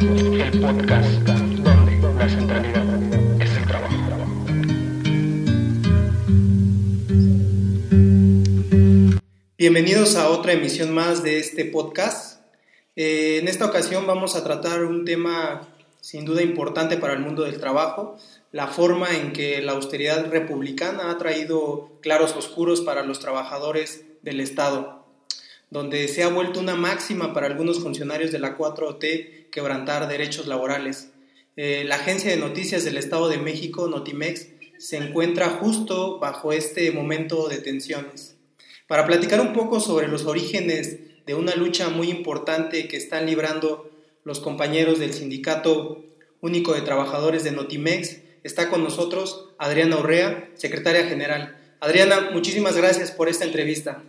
el podcast donde la centralidad es el trabajo. Bienvenidos a otra emisión más de este podcast. Eh, en esta ocasión vamos a tratar un tema sin duda importante para el mundo del trabajo, la forma en que la austeridad republicana ha traído claros oscuros para los trabajadores del Estado, donde se ha vuelto una máxima para algunos funcionarios de la 4T quebrantar derechos laborales. Eh, la agencia de noticias del Estado de México, Notimex, se encuentra justo bajo este momento de tensiones. Para platicar un poco sobre los orígenes de una lucha muy importante que están librando los compañeros del Sindicato Único de Trabajadores de Notimex. Está con nosotros Adriana Urrea, secretaria general. Adriana, muchísimas gracias por esta entrevista.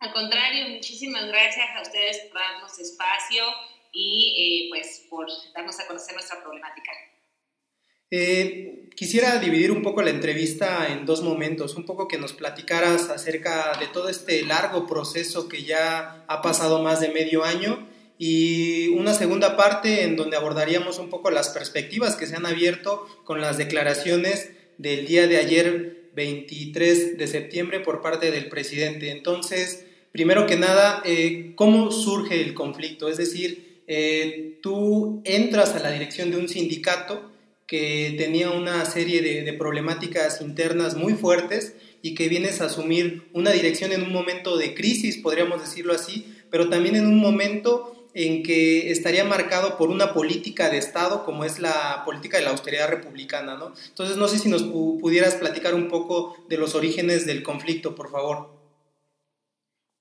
Al contrario, muchísimas gracias a ustedes por darnos espacio y eh, pues por darnos a conocer nuestra problemática. Eh, quisiera dividir un poco la entrevista en dos momentos, un poco que nos platicaras acerca de todo este largo proceso que ya ha pasado más de medio año y una segunda parte en donde abordaríamos un poco las perspectivas que se han abierto con las declaraciones del día de ayer 23 de septiembre por parte del presidente. Entonces, primero que nada, eh, ¿cómo surge el conflicto? Es decir, eh, tú entras a la dirección de un sindicato, que tenía una serie de, problemáticas internas muy fuertes y que vienes a asumir una dirección en un momento de crisis, podríamos decirlo así, pero también en un momento en que estaría marcado por una política de Estado como es la política de la austeridad republicana, ¿no? Entonces, no sé si nos pudieras platicar un poco de los orígenes del conflicto, por favor.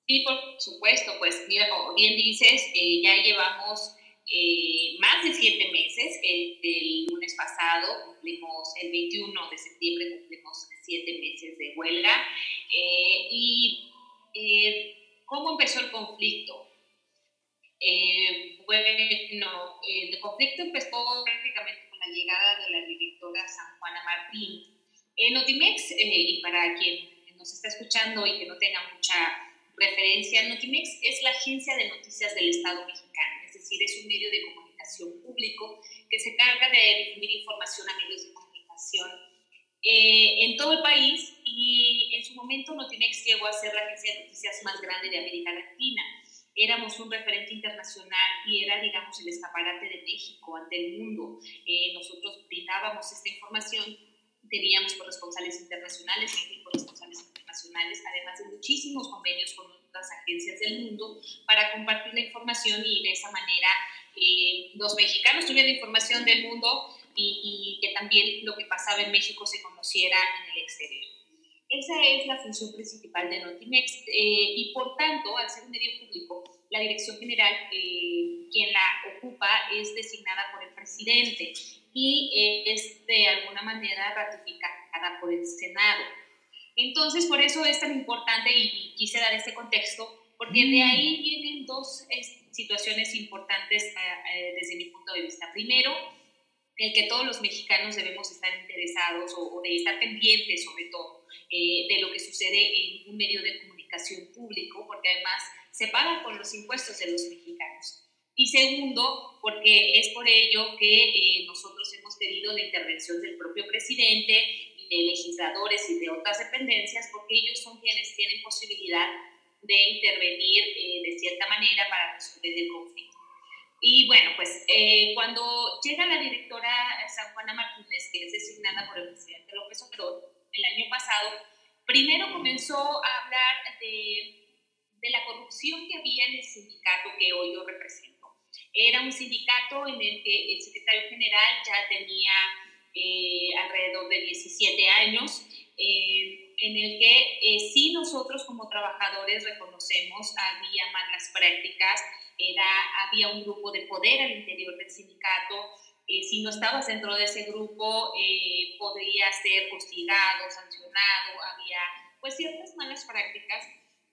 Sí, por supuesto, pues mira, como bien dices, eh, ya llevamos eh, más de siete meses. El, lunes pasado cumplimos, el 21 de septiembre cumplimos siete meses de huelga. Eh, ¿Y eh, cómo empezó el conflicto? bueno, el conflicto empezó prácticamente con la llegada de la directora San Juana Martín. En Notimex, y para quien nos está escuchando y que no tenga mucha referencia, Notimex es la agencia de noticias del Estado mexicano decir, es un medio de comunicación público que se carga de difundir información a medios de comunicación eh, en todo el país y en su momento Notimex llegó a ser la agencia de noticias más grande de América Latina. Éramos un referente internacional y era, digamos, el escaparate de México ante el mundo. Eh, nosotros brindábamos esta información, teníamos corresponsales internacionales corresponsales internacionales, además de muchísimos convenios con otras agencias del mundo para compartir la información y de esa manera eh, los mexicanos tuvieran información del mundo y, que también lo que pasaba en México se conociera en el exterior. Esa es la función principal de Notimex eh, y por tanto, al ser un medio público, la dirección general, eh, quien la ocupa, es designada por el presidente y es de alguna manera ratificada por el Senado. Entonces, por eso es tan importante y, quise dar este contexto, porque de mm. ahí vienen dos situaciones importantes eh, eh, desde mi punto de vista. Primero, el que todos los mexicanos debemos estar interesados o, de estar pendientes, sobre todo, eh, de lo que sucede en un medio de comunicación público, porque además se paga con los impuestos de los mexicanos. Y segundo, porque es por ello que nosotros hemos pedido la intervención del propio presidente legisladores y de otras dependencias, porque ellos son quienes tienen posibilidad de intervenir eh, de cierta manera para resolver el conflicto. Y bueno, pues eh, cuando llega la directora San Juana Martínez, que es designada por el presidente López Obrador el año pasado, primero comenzó a hablar de, de la corrupción que había en el sindicato que hoy yo represento. Era un sindicato en el que el secretario general ya tenía eh, alrededor de 17 años, eh, en el que eh, sí nosotros como trabajadores reconocemos había malas prácticas, era, había un grupo de poder al interior del sindicato, si no estabas dentro de ese grupo podría ser hostigado, sancionado, había pues ciertas malas prácticas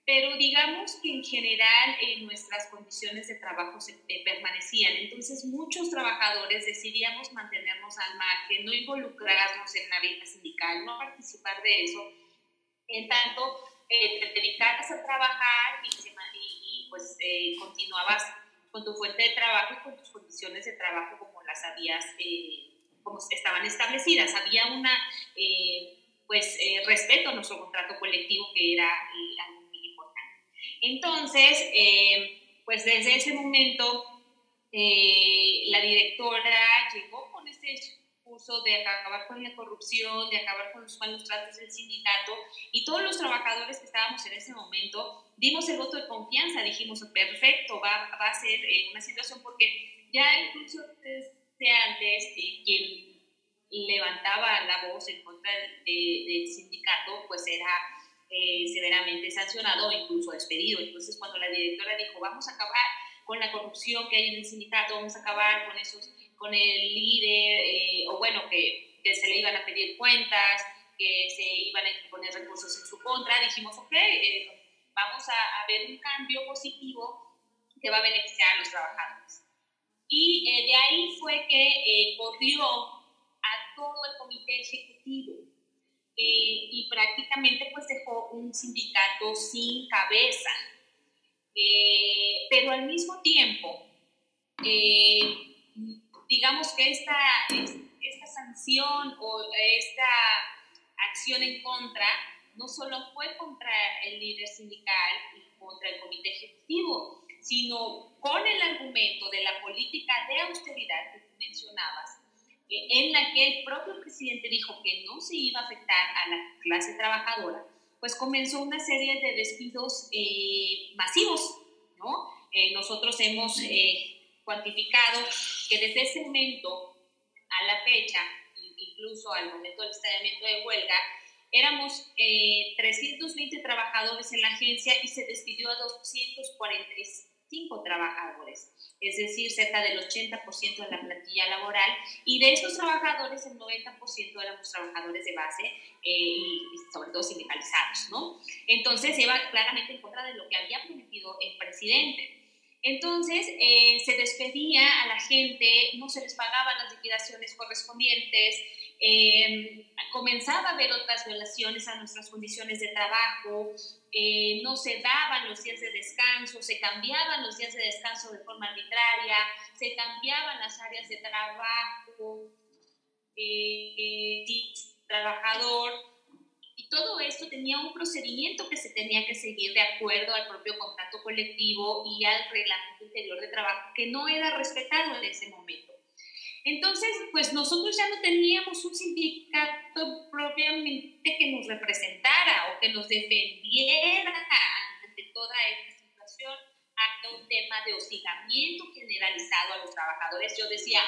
pero digamos que en general eh, nuestras condiciones de trabajo se, eh, permanecían. Entonces muchos trabajadores decidíamos mantenernos al margen, no involucrarnos en la vida sindical, no participar de eso, en tanto eh, te dedicabas a trabajar y, y, pues eh, continuabas con tu fuente de trabajo y con tus condiciones de trabajo como las habías, eh, como estaban establecidas. Había una, eh, pues, respeto a nuestro contrato colectivo que era algo Entonces, pues desde ese momento, la directora llegó con este discurso de acabar con la corrupción, de acabar con los malos tratos del sindicato y todos los trabajadores que estábamos en ese momento dimos el voto de confianza, dijimos, perfecto, va, va a ser eh, una situación porque ya incluso desde antes eh, quien levantaba la voz en contra del, sindicato pues era eh, severamente sancionado o incluso despedido. Entonces cuando la directora dijo, vamos a acabar con la corrupción que hay en el sindicato, vamos a acabar con esos con el líder, o bueno, que, se le iban a pedir cuentas, que se iban a poner recursos en su contra, dijimos, ok, vamos a, ver un cambio positivo que va a beneficiar a los trabajadores. Y eh, de ahí fue que eh, corrió a todo el comité ejecutivo eh, y prácticamente pues dejó un sindicato sin cabeza. pero al mismo tiempo, digamos que esta, esta sanción o esta acción en contra no solo fue contra el líder sindical y contra el comité ejecutivo, sino con el argumento de la política de austeridad que mencionabas, eh, en la que el propio presidente dijo que no se iba a afectar a la clase trabajadora, pues comenzó una serie de despidos eh, masivos, ¿no? Eh, nosotros hemos cuantificado que desde ese momento a la fecha, incluso al momento del estallamiento de huelga, Éramos 320 eh, trabajadores en la agencia y se despidió a 245 trabajadores, es decir, cerca del 80% de la plantilla laboral. Y de esos trabajadores, el 90% éramos trabajadores de base eh, y, sobre todo sindicalizados, ¿no? Entonces, iba claramente en contra de lo que había prometido el presidente. Entonces, eh, se despedía a la gente, no se les pagaban las liquidaciones correspondientes, eh, comenzaba a haber otras violaciones a nuestras condiciones de trabajo, eh, no se daban los días de descanso, se cambiaban los días de descanso de forma arbitraria, se cambiaban las áreas de trabajo, eh, trabajador, y todo esto tenía un procedimiento que se tenía que seguir de acuerdo al propio contrato colectivo y al reglamento interior de trabajo, que no era respetado en ese momento. Entonces, pues nosotros ya no teníamos un sindicato propiamente que nos representara o que nos defendiera ante toda esta situación, ante un tema de hostigamiento generalizado a los trabajadores. Yo decía,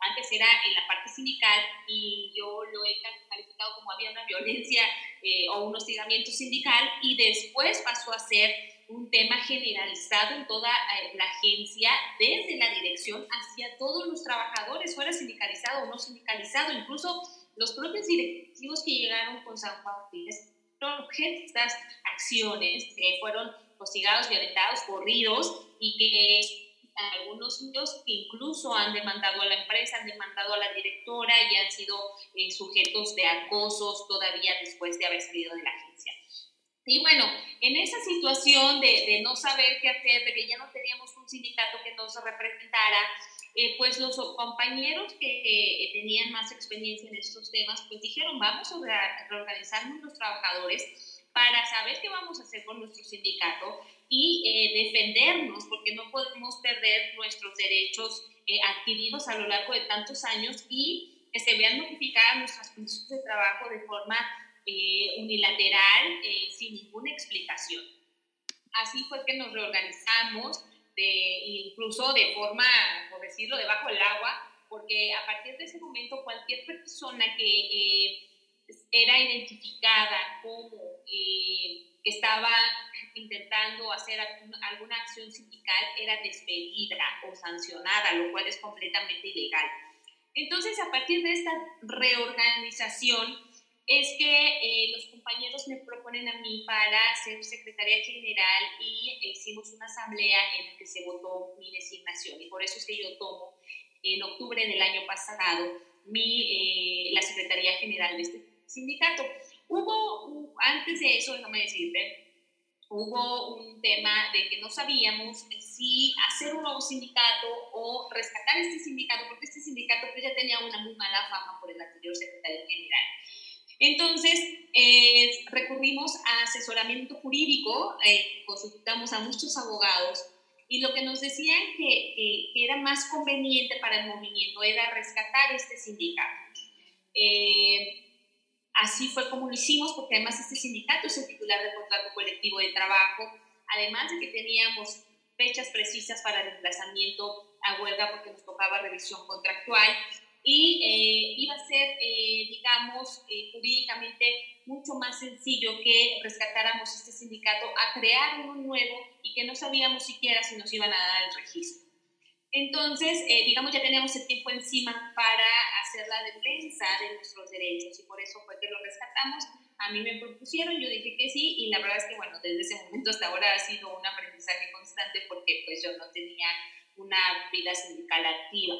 antes era en la parte sindical y yo lo he calificado como había una violencia eh, o un hostigamiento sindical y después pasó a ser un tema generalizado en toda eh, la agencia, desde la dirección hacia todos los trabajadores, fuera sindicalizado o no sindicalizado, incluso los propios directivos que llegaron con San Juan estas acciones que fueron hostigados, violentados, corridos y que algunos niños incluso han demandado a la empresa, han demandado a la directora y han sido eh, sujetos de acosos todavía después de haber salido de la agencia. Y bueno, en esa situación de, de, no saber qué hacer, de que ya no teníamos un sindicato que nos representara, eh, pues los compañeros que eh, tenían más experiencia en estos temas, pues dijeron, vamos a reorganizarnos los trabajadores para saber qué vamos a hacer con nuestro sindicato y eh, defendernos, porque no podemos perder nuestros derechos adquiridos a lo largo de tantos años y que se vean modificadas nuestras condiciones de trabajo de forma eh, unilateral, eh, sin ninguna explicación. Así fue que nos reorganizamos, de, incluso de forma, por decirlo, debajo del agua, porque a partir de ese momento cualquier persona que eh, era identificada como que estaba intentando hacer alguna acción sindical era despedida o sancionada, lo cual es completamente ilegal. Entonces, a partir de esta reorganización, es que eh, los compañeros me proponen a mí para ser secretaria general y hicimos una asamblea en la que se votó mi designación y por eso es que yo tomo en octubre del año pasado mi, eh, la secretaría general de este sindicato. Hubo, antes de eso, déjame decirte, hubo un tema de que no sabíamos si hacer un nuevo sindicato o rescatar este sindicato, porque este sindicato pues, ya tenía una muy mala fama por el anterior secretario general. Entonces, eh, recurrimos a asesoramiento jurídico, eh, consultamos a muchos abogados y lo que nos decían que, era más conveniente para el movimiento era rescatar este sindicato. Eh, así fue como lo hicimos, porque además este sindicato es el titular del contrato colectivo de trabajo, además de que teníamos fechas precisas para el desplazamiento a huelga porque nos tocaba revisión contractual y eh, iba a ser, eh, digamos, eh, jurídicamente mucho más sencillo que rescatáramos este sindicato a crear uno nuevo y que no sabíamos siquiera si nos iban a dar el registro. Entonces, digamos, ya teníamos el tiempo encima para hacer la defensa de nuestros derechos y por eso fue que lo rescatamos. A mí me propusieron, yo dije que sí y la verdad es que, bueno, desde ese momento hasta ahora ha sido un aprendizaje constante porque pues yo no tenía una vida sindical activa.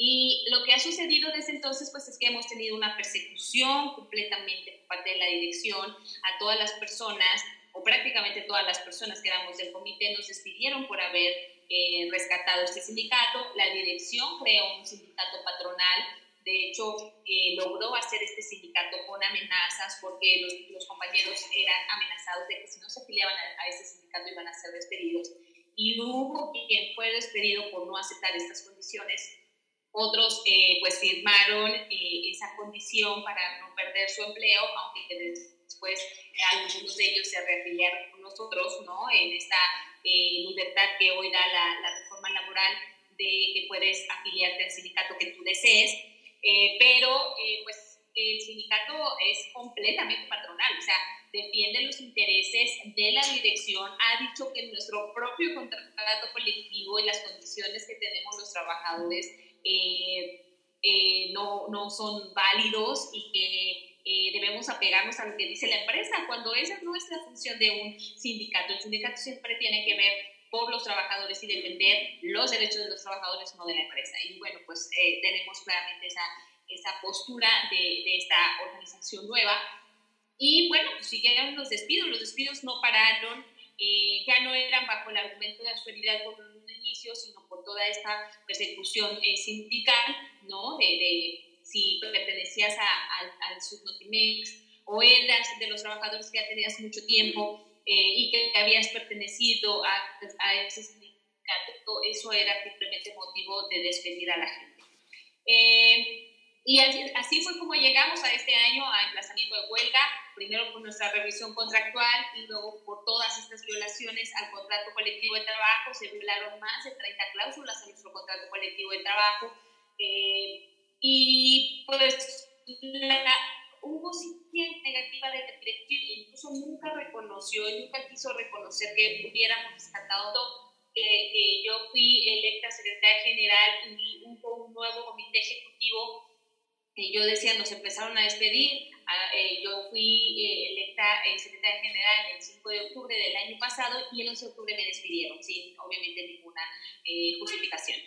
Y lo que ha sucedido desde entonces, pues es que hemos tenido una persecución completamente por parte de la dirección a todas las personas, o prácticamente todas las personas que éramos del comité, nos despidieron por haber eh, rescatado este sindicato. La dirección creó un sindicato patronal. De hecho, eh, logró hacer este sindicato con amenazas porque los, los, compañeros eran amenazados de que si no se afiliaban a, a este sindicato iban a ser despedidos. Y hubo quien fue despedido por no aceptar estas condiciones otros eh, pues firmaron eh, esa condición para no perder su empleo, aunque después algunos de ellos se reafiliaron con nosotros, ¿no? En esta eh, libertad que hoy da la, la, reforma laboral de que puedes afiliarte al sindicato que tú desees, pero pues el sindicato es completamente patronal, o sea, defiende los intereses de la dirección, ha dicho que nuestro propio contrato colectivo y las condiciones que tenemos los trabajadores eh, eh, no, no, son válidos y que eh, debemos apegarnos a lo que dice la empresa, cuando esa es nuestra función de un sindicato. El sindicato siempre tiene que ver por los trabajadores y defender los derechos de los trabajadores, no de la empresa. Y bueno, pues tenemos claramente esa, esa postura de, esta organización nueva. Y bueno, pues siguieron los despidos, los despidos no pararon, ya no eran bajo el argumento de por sino por toda esta persecución eh, sindical, ¿no? De, si pertenecías a, al Subnotimex o eras de los trabajadores que ya tenías mucho tiempo eh, y que habías pertenecido a, a ese sindicato, eso era simplemente motivo de despedir a la gente. Eh, y así, fue como llegamos a este año a emplazamiento de huelga, primero por nuestra revisión contractual y luego por todas estas violaciones al contrato colectivo de trabajo. Se violaron más de 30 cláusulas en nuestro contrato colectivo de trabajo. Eh, y pues la, hubo situación negativa de la directiva, incluso nunca reconoció, nunca quiso reconocer que hubiéramos rescatado que, que yo fui electa secretaria general y hubo un nuevo comité ejecutivo yo decía, nos empezaron a despedir. Eh, yo fui eh, electa eh, secretaria general el 5 de octubre del año pasado y el 11 de octubre me despidieron, sin obviamente ninguna justificación.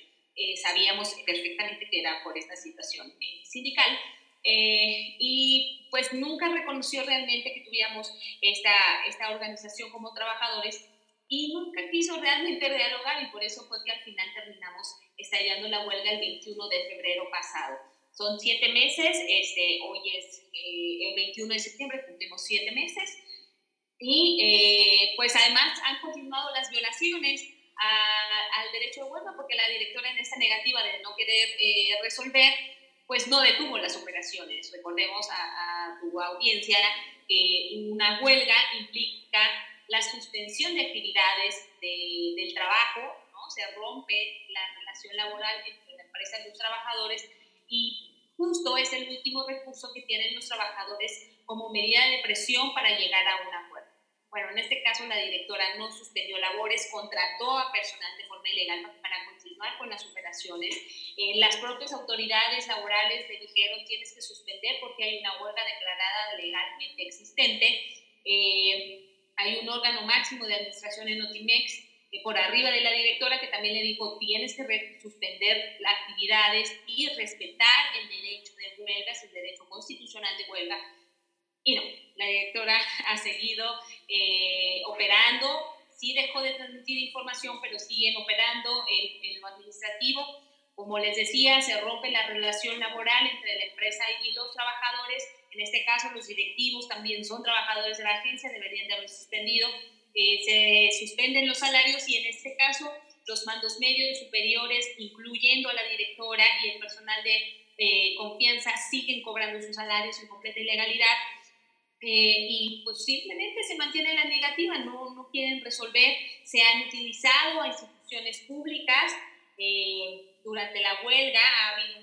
sabíamos perfectamente que era por esta situación sindical. y pues nunca reconoció realmente que tuviéramos esta, esta organización como trabajadores y nunca quiso realmente dialogar y por eso fue que al final terminamos estallando la huelga el 21 de febrero pasado. Son siete meses, este, hoy es eh, el 21 de septiembre, cumplimos siete meses. Y eh, pues además han continuado las violaciones al derecho de huelga porque la directora en esta negativa de no querer eh, resolver, pues no detuvo las operaciones. Recordemos a, tu audiencia que una huelga implica la suspensión de actividades del trabajo, ¿no? se rompe la relación laboral entre la empresa y los trabajadores y justo es el último recurso que tienen los trabajadores como medida de presión para llegar a un acuerdo. Bueno, en este caso la directora no suspendió labores, contrató a personal de forma ilegal para continuar con las operaciones. Eh, las propias autoridades laborales le dijeron tienes que suspender porque hay una huelga declarada legalmente existente. Eh, hay un órgano máximo de administración en Otimex por arriba de la directora que también le dijo tienes que suspender las actividades y respetar el derecho de huelga, el derecho constitucional de huelga. Y no, la directora ha seguido eh, operando, sí dejó de transmitir información, pero siguen operando en, en, lo administrativo. Como les decía, se rompe la relación laboral entre la empresa y los trabajadores. En este caso, los directivos también son trabajadores de la agencia, deberían de haber suspendido. Eh, se suspenden los salarios y en este caso los mandos medios y superiores, incluyendo a la directora y el personal de eh, confianza, siguen cobrando sus salarios en completa ilegalidad. Eh, y pues simplemente se mantiene la negativa, no, no quieren resolver, se han utilizado a instituciones públicas, eh, durante la huelga ha habido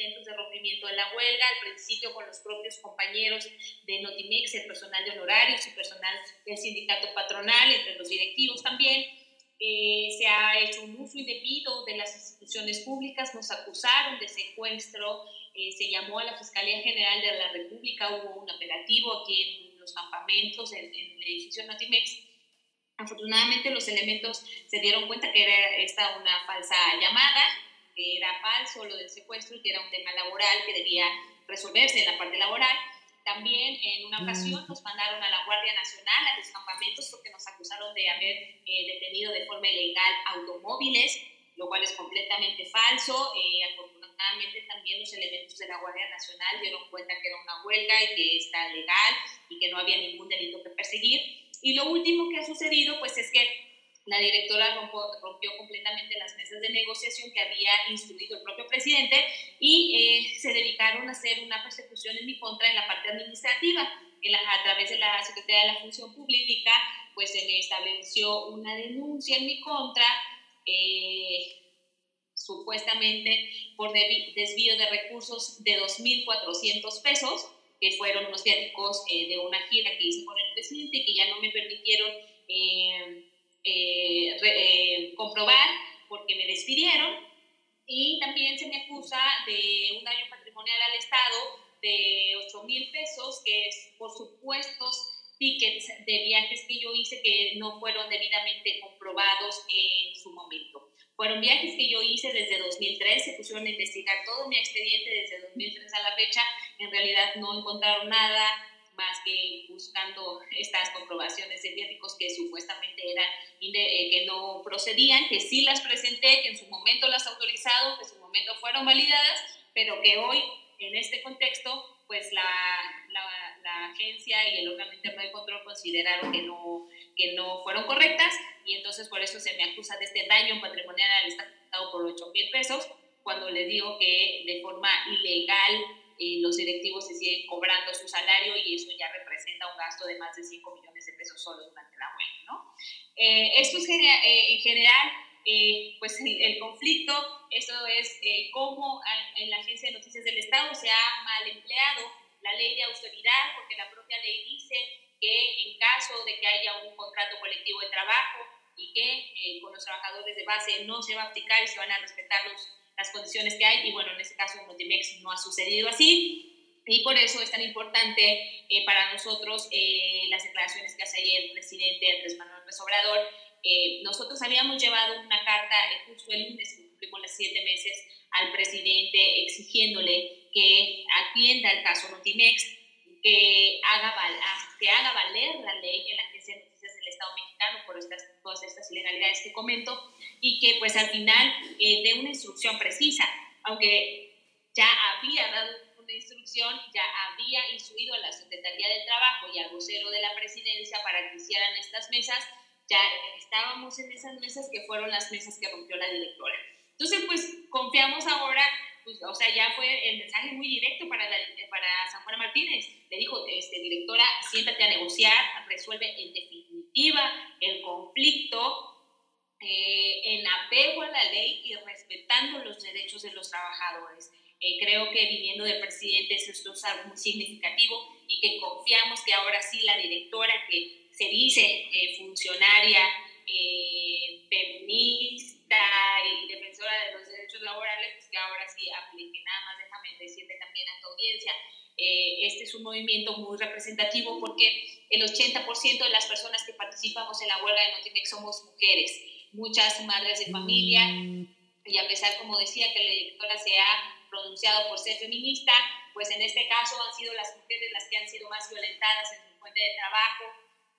intentos de rompimiento de la huelga, al principio con los propios compañeros de Notimex, el personal de honorarios y personal del sindicato patronal, entre los directivos también, eh, se ha hecho un uso indebido de las instituciones públicas, nos acusaron de secuestro, eh, se llamó a la Fiscalía General de la República, hubo un operativo aquí en los campamentos, en, en el edificio Notimex. Afortunadamente los elementos se dieron cuenta que era esta una falsa llamada, que era falso lo del secuestro y que era un tema laboral que debía resolverse en la parte laboral también en una ocasión nos mandaron a la Guardia Nacional a los campamentos porque nos acusaron de haber eh, detenido de forma ilegal automóviles, lo cual es completamente falso. Eh, afortunadamente también los elementos de la Guardia Nacional dieron cuenta que era una huelga y que está legal y que no había ningún delito que perseguir. Y lo último que ha sucedido pues es que la directora rompió, completamente las mesas de negociación que había instruido el propio presidente y eh, se dedicaron a hacer una persecución en mi contra en la parte administrativa. a través de la Secretaría de la Función Pública, pues se me estableció una denuncia en mi contra, eh, supuestamente por desvío de recursos de 2.400 pesos, que fueron unos viáticos eh, de una gira que hice con el presidente y que ya no me permitieron eh, comprobar porque me despidieron y también se me acusa de un daño patrimonial al Estado de 8 mil pesos, que es por supuestos tickets de viajes que yo hice que no fueron debidamente comprobados en su momento. Fueron viajes que yo hice desde 2003, se pusieron a investigar todo mi expediente desde 2003 a la fecha, en realidad no encontraron nada, más que buscando estas comprobaciones de viáticos que supuestamente eran eh, que no procedían, que sí las presenté, que en su momento las autorizado, que en su momento fueron validadas, pero que hoy en este contexto pues la, la, la, agencia y el órgano interno de control consideraron que no, que no fueron correctas y entonces por eso se me acusa de este daño patrimonial al Estado por 8 mil pesos, cuando le digo que de forma ilegal los directivos se siguen cobrando su salario y eso ya representa un gasto de más de 5 millones de pesos solo durante la huelga. ¿no? Eh, esto es eh, en general, eh, pues el, conflicto, eso es cómo en la Agencia de Noticias del Estado se ha mal empleado la ley de austeridad, porque la propia ley dice que en caso de que haya un contrato colectivo de trabajo y que con los trabajadores de base no se va a aplicar y se van a respetar los las condiciones que hay y bueno, en este caso en Notimex no ha sucedido así y por eso es tan importante eh, para nosotros eh, las declaraciones que hace ayer el presidente Andrés Manuel López Obrador. Eh, nosotros habíamos llevado una carta justo el lunes cumplimos las siete meses al presidente exigiéndole que atienda el caso Notimex, que haga, que haga valer la ley en la Agencia Estado mexicano por estas, todas estas ilegalidades que comento y que pues al final eh, dé una instrucción precisa, aunque ya había dado una instrucción, ya había instruido a la Secretaría del Trabajo y al vocero de la presidencia para que hicieran estas mesas, ya estábamos en esas mesas que fueron las mesas que rompió la directora. Entonces, pues confiamos ahora, pues, o sea, ya fue el mensaje muy directo para, para San Juan Martínez. Le dijo, este, directora, siéntate a negociar, resuelve en definitiva el conflicto eh, en apego a la ley y respetando los derechos de los trabajadores. Eh, creo que viniendo de presidentes esto es algo muy significativo y que confiamos que ahora sí la directora que se dice eh, funcionaria, feminista y defensora de los derechos laborales, pues que ahora sí aplique. Nada más déjame decirte también a tu audiencia, este es un movimiento muy representativo porque el 80% de las personas que participamos en la huelga de Notimex somos mujeres muchas madres de familia, y a pesar, como decía, que la directora se ha pronunciado por ser feminista, pues en este caso han sido las mujeres las que han sido más violentadas en su fuente de trabajo.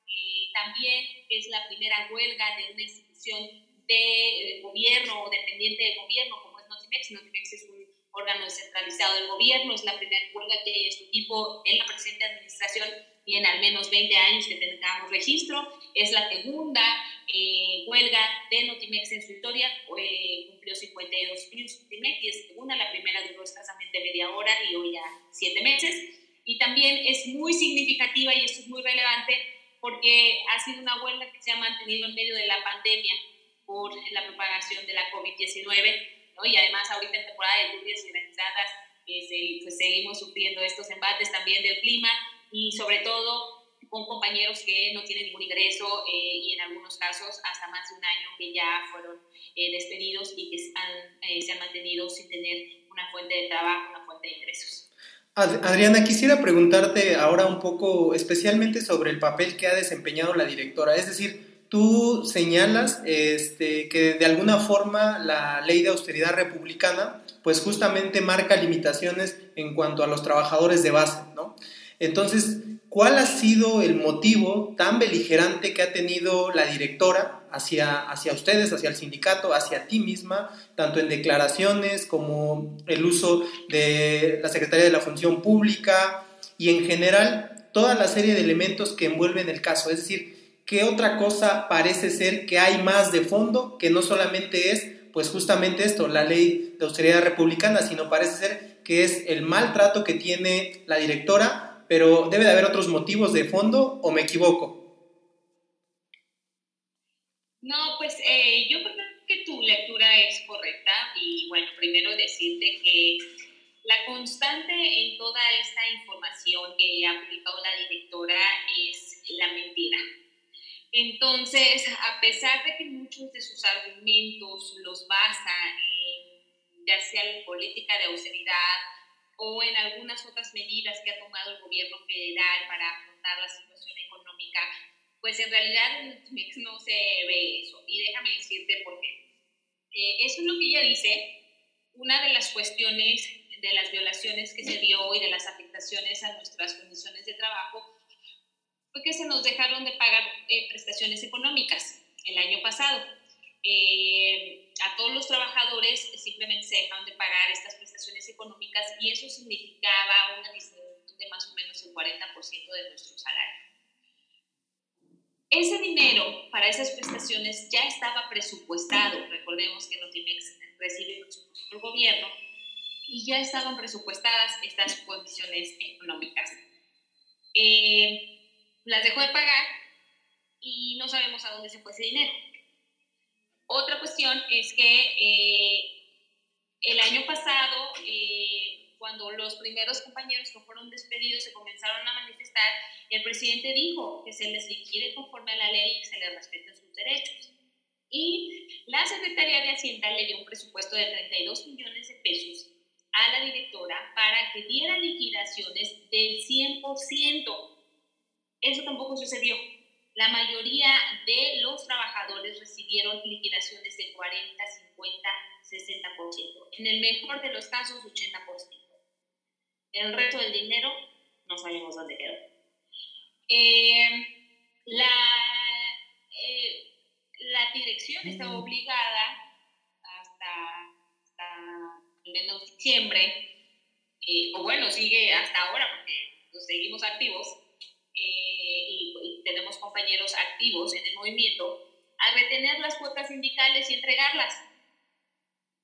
Eh, también es la primera huelga de una institución de, gobierno o dependiente de gobierno como es Notimex. Notimex es un órgano descentralizado del gobierno, es la primera huelga que hay de su tipo en la presente administración y en al menos 20 años que tengamos registro. Es la segunda eh, huelga de Notimex en su historia, eh, cumplió 52 años Notimex y es segunda, la primera duró escasamente media hora y hoy ya 7 meses. Y también es muy significativa y esto es muy relevante porque ha sido una huelga que se ha mantenido en medio de la pandemia por la propagación de la COVID-19 ¿no? y además ahorita en temporada de lluvias y ventanas eh, pues seguimos sufriendo estos embates también del clima y sobre todo con compañeros que no tienen ningún ingreso eh, y en algunos casos hasta más de un año que ya fueron eh, despedidos y que eh, se han mantenido sin tener una fuente de trabajo, una fuente de ingresos. Adriana, quisiera preguntarte ahora un poco especialmente sobre el papel que ha desempeñado la directora. Es decir, tú señalas este, que de alguna forma la ley de austeridad republicana pues justamente marca limitaciones en cuanto a los trabajadores de base, ¿no? Entonces, ¿cuál ha sido el motivo tan beligerante que ha tenido la directora hacia, hacia ustedes, hacia el sindicato, hacia ti misma, tanto en declaraciones como el uso de la Secretaría de la Función Pública y en general toda la serie de elementos que envuelven el caso? Es decir, ¿qué otra cosa parece ser que hay más de fondo que no solamente es, pues justamente esto, la ley de austeridad republicana, sino parece ser que es el maltrato que tiene la directora pero debe de haber otros motivos de fondo o me equivoco. No, pues eh, yo creo que tu lectura es correcta y bueno, primero decirte que la constante en toda esta información que ha publicado la directora es la mentira. Entonces, a pesar de que muchos de sus argumentos los basa en ya sea la política de austeridad, o en algunas otras medidas que ha tomado el gobierno federal para afrontar la situación económica, pues en realidad en no se ve eso. Y déjame decirte por qué. Eh, eso es lo que ella dice. Una de las cuestiones de las violaciones que se dio y de las afectaciones a nuestras condiciones de trabajo fue que se nos dejaron de pagar eh, prestaciones económicas el año pasado. Eh, a todos los trabajadores simplemente se dejaron de pagar estas prestaciones económicas y eso significaba una disminución de más o menos el 40% de nuestro salario. Ese dinero para esas prestaciones ya estaba presupuestado, recordemos que Notimex recibe el gobierno y ya estaban presupuestadas estas condiciones económicas. Eh, las dejó de pagar y no sabemos a dónde se fue ese dinero. Otra cuestión es que eh, el año pasado, eh, cuando los primeros compañeros que fueron despedidos se comenzaron a manifestar, el presidente dijo que se les liquide conforme a la ley y que se les respeten sus derechos. Y la Secretaría de Hacienda le dio un presupuesto de 32 millones de pesos a la directora para que diera liquidaciones del 100%. Eso tampoco sucedió. La mayoría de los trabajadores recibieron liquidaciones de 40, 50, 60%. En el mejor de los casos, 80%. El resto del dinero no sabemos dónde quedó. Eh, la, eh, la dirección está obligada hasta, hasta menos diciembre, eh, o bueno, sigue hasta ahora porque seguimos activos, eh, tenemos compañeros activos en el movimiento, a retener las cuotas sindicales y entregarlas.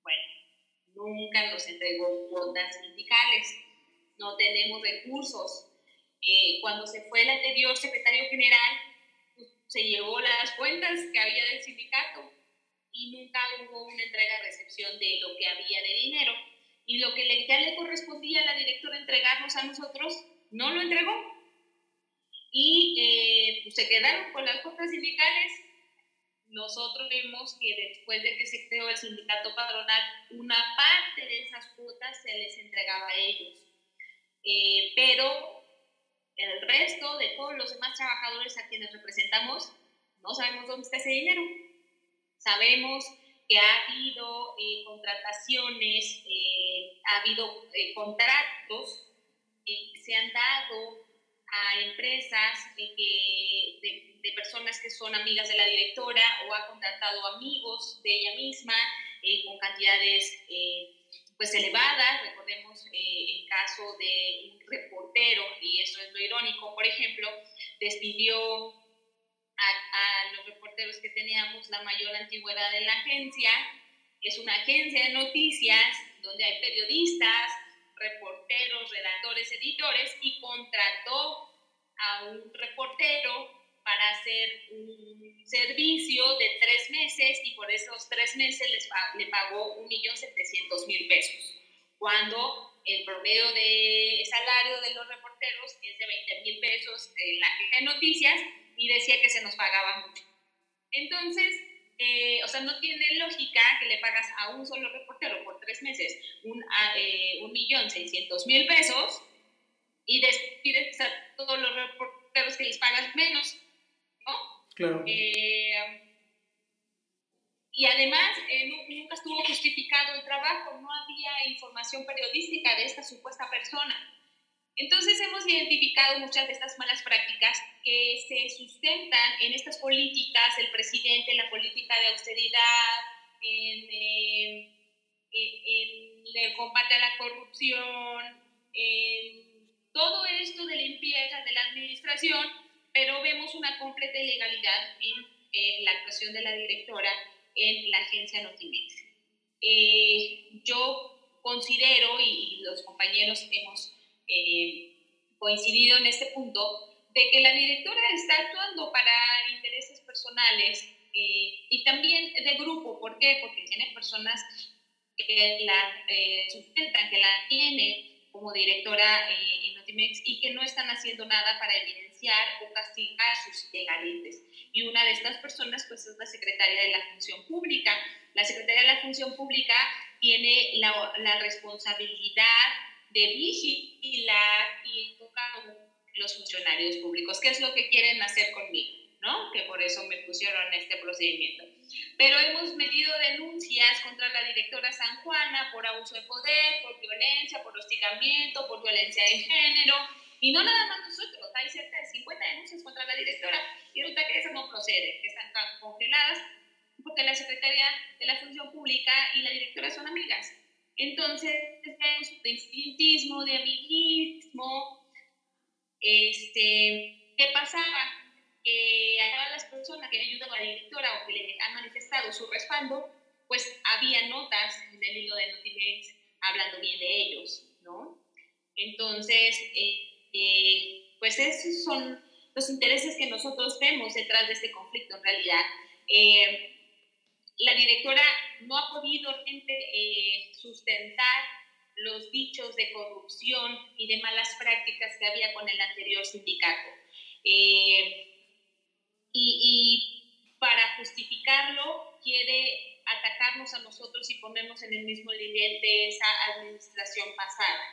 Bueno, nunca nos entregó cuotas sindicales, no tenemos recursos. Eh, cuando se fue el anterior secretario general, pues, se llevó las cuentas que había del sindicato y nunca hubo una entrega-recepción de lo que había de dinero. Y lo que ya le correspondía a la directora entregarnos a nosotros, no lo entregó y eh, pues se quedaron con las cuotas sindicales. Nosotros vemos que después de que se creó el sindicato patronal, una parte de esas cuotas se les entregaba a ellos. Eh, pero el resto de todos los demás trabajadores a quienes representamos, no sabemos dónde está ese dinero. Sabemos que ha habido eh, contrataciones, ha habido contratos eh, se han dado a empresas eh, de, personas que son amigas de la directora o ha contratado amigos de ella misma con cantidades pues elevadas. Recordemos el caso de un reportero, y eso es lo irónico, por ejemplo, despidió a, los reporteros que teníamos la mayor antigüedad en la agencia. Es una agencia de noticias donde hay periodistas, reporteros, redactores, editores y contrató a un reportero para hacer un servicio de tres meses y por esos tres meses les, le pagó 1.700.000 pesos, cuando el promedio de salario de los reporteros es de 20.000 pesos en la agencia de noticias y decía que se nos pagaba mucho. Entonces, eh, o sea, no tiene lógica que le pagas a un solo reportero por tres meses un, eh, un millón seiscientos mil pesos y despides a todos los reporteros que les pagas menos, ¿no? Claro. Eh, y además nunca estuvo justificado el trabajo, no había información periodística de esta supuesta persona. Entonces hemos identificado muchas de estas malas prácticas que se sustentan en estas políticas del presidente, en la política de austeridad, en, eh, el combate a la corrupción, en todo esto de limpieza de la administración, pero vemos una completa ilegalidad en, la actuación de la directora en la agencia Notimex. Eh, yo considero, y los compañeros hemos eh, coincidido en este punto, de que la directora está actuando para intereses personales eh, y también de grupo. ¿Por qué? Porque tiene personas que la eh, sustentan, que la tienen como directora en Notimex y que no están haciendo nada para evidenciar o castigar sus ilegalities. Y una de estas personas pues es la secretaria de la Función Pública. La secretaria de la Función Pública tiene la, la responsabilidad de vigilar y educar los funcionarios públicos. ¿Qué es lo que quieren hacer conmigo? ¿no? Que por eso me pusieron este procedimiento. Pero hemos metido denuncias contra la directora San Juana por abuso de poder, por violencia, por hostigamiento, por violencia de género. Y no nada más nosotros, hay cerca de 50 denuncias contra la directora y resulta que esas no proceden, que están congeladas porque la Secretaría de la Función Pública y la directora son amigas. Entonces, de instintismo, de amiguismo, este, ¿qué pasaba? Que a las personas que ayudan a la directora o que le han manifestado su respaldo, pues había notas en el hilo de Notimex hablando bien de ellos, ¿no? Entonces, eh, eh, pues esos son los intereses que nosotros vemos detrás de este conflicto en realidad. Eh, la directora no ha podido eh, sustentar los dichos de corrupción y de malas prácticas que había con el anterior sindicato. Eh, y, para justificarlo quiere atacarnos a nosotros y ponernos en el mismo nivel de esa administración pasada.